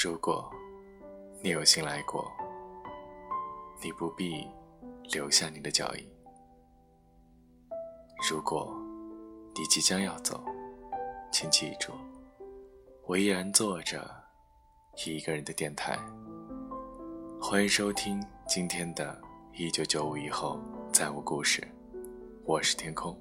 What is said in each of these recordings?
如果你有幸来过，你不必留下你的脚印；如果你即将要走，请记住，我依然坐着一个人的电台。欢迎收听今天的《一九九五以后再无故事》，我是天空。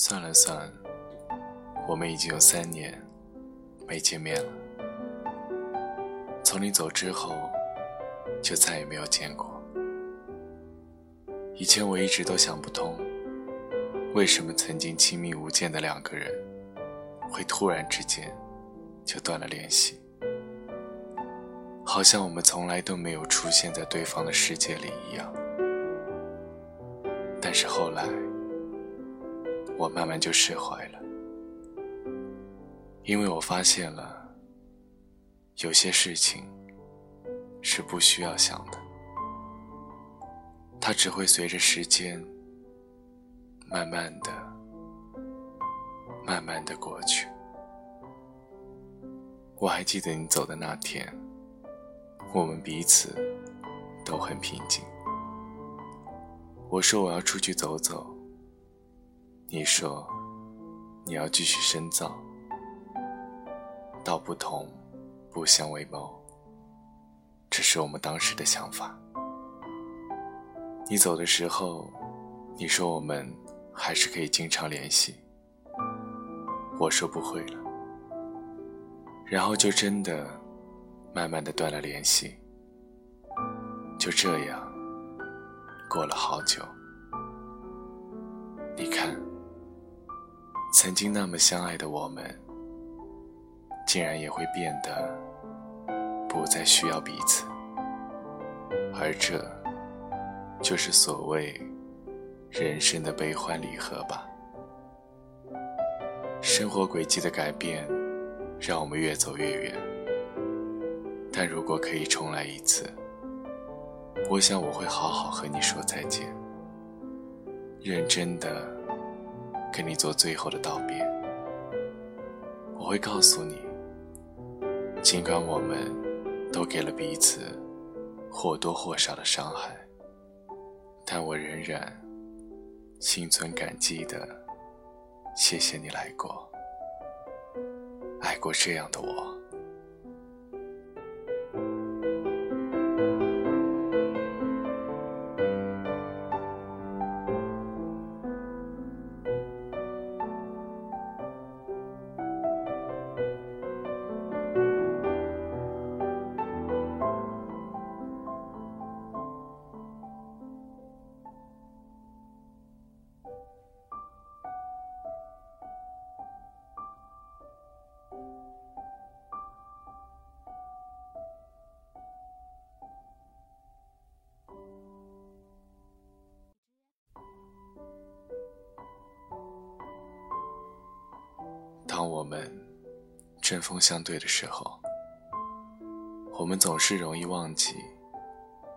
算了算，我们已经有三年没见面了。从你走之后，就再也没有见过。以前我一直都想不通，为什么曾经亲密无间的两个人，会突然之间就断了联系，好像我们从来都没有出现在对方的世界里一样。但是后来。我慢慢就释怀了，因为我发现了，有些事情是不需要想的，它只会随着时间慢慢的、慢慢的过去。我还记得你走的那天，我们彼此都很平静。我说我要出去走走。你说，你要继续深造，道不同，不相为谋。这是我们当时的想法。你走的时候，你说我们还是可以经常联系。我说不会了，然后就真的慢慢的断了联系。就这样，过了好久。你看。曾经那么相爱的我们，竟然也会变得不再需要彼此，而这就是所谓人生的悲欢离合吧。生活轨迹的改变，让我们越走越远。但如果可以重来一次，我想我会好好和你说再见，认真的。跟你做最后的道别，我会告诉你，尽管我们都给了彼此或多或少的伤害，但我仍然心存感激的，谢谢你来过，爱过这样的我。我们针锋相对的时候，我们总是容易忘记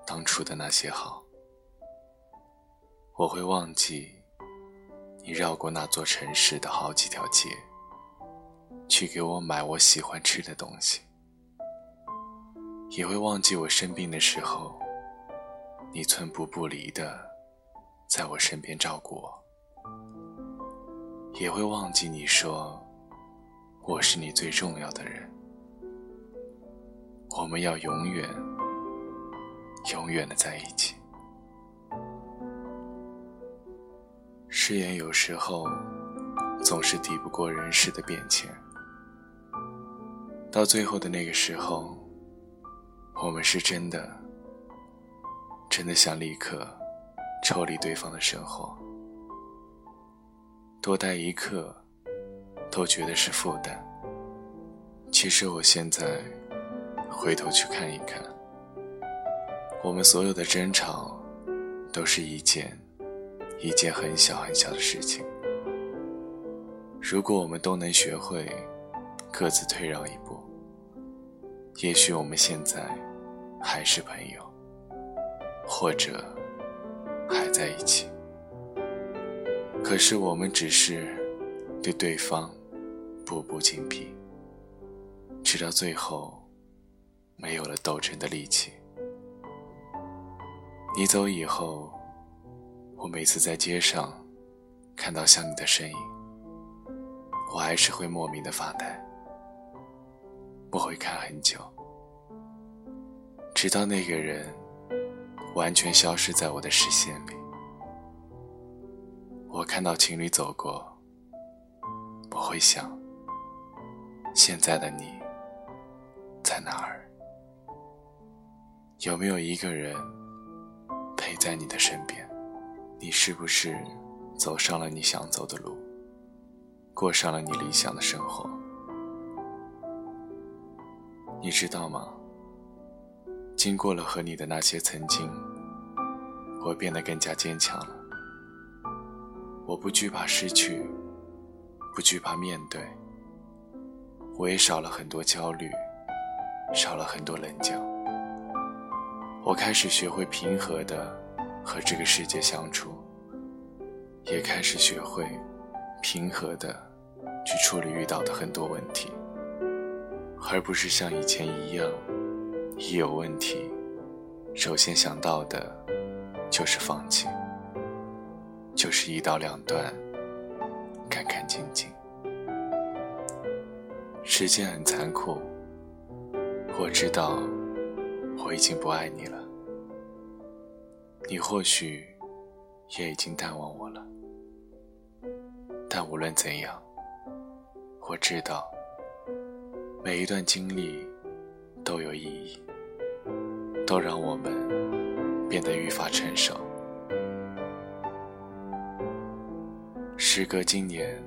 当初的那些好。我会忘记你绕过那座城市的好几条街，去给我买我喜欢吃的东西，也会忘记我生病的时候，你寸步不离的在我身边照顾我，也会忘记你说。我是你最重要的人，我们要永远、永远的在一起。誓言有时候总是抵不过人世的变迁，到最后的那个时候，我们是真的、真的想立刻抽离对方的生活，多待一刻。都觉得是负担。其实我现在回头去看一看，我们所有的争吵，都是一件一件很小很小的事情。如果我们都能学会各自退让一步，也许我们现在还是朋友，或者还在一起。可是我们只是对对方步步紧逼，直到最后没有了斗争的力气。你走以后，我每次在街上看到像你的身影，我还是会莫名的发呆。我会看很久，直到那个人完全消失在我的视线里。我看到情侣走过，我会想：现在的你在哪儿？有没有一个人陪在你的身边？你是不是走上了你想走的路，过上了你理想的生活？你知道吗？经过了和你的那些曾经，我变得更加坚强了。我不惧怕失去，不惧怕面对。我也少了很多焦虑，少了很多棱角。我开始学会平和的和这个世界相处，也开始学会平和的去处理遇到的很多问题，而不是像以前一样，一有问题，首先想到的就是放弃。就是一刀两断，时间很残酷，我知道我已经不爱你了，你或许也已经淡忘我了。但无论怎样，我知道每一段经历都有意义，都让我们变得愈发成熟。时隔今年，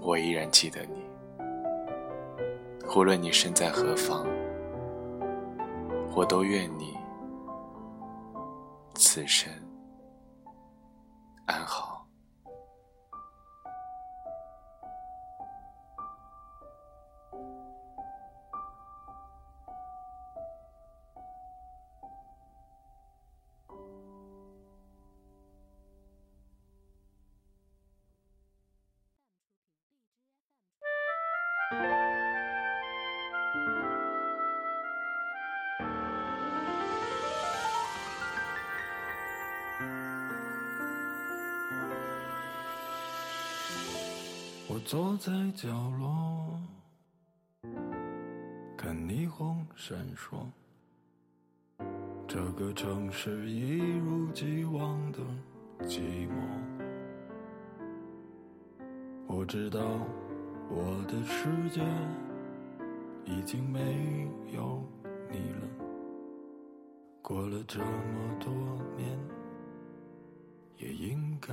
我依然记得你。无论你身在何方，我都愿你此生安好。坐在角落，看霓虹闪烁。这个城市一如既往的寂寞。我知道我的世界已经没有你了。过了这么多年，也应该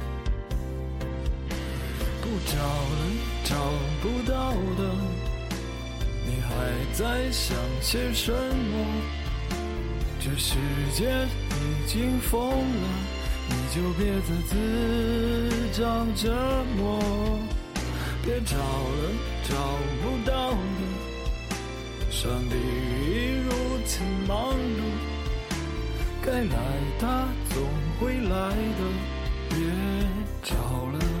找了，找不到的，你还在想些什么？这世界已经疯了，你就别再自找折磨。别找了，找不到的，上帝已如此忙碌，该来他总会来的，别找了。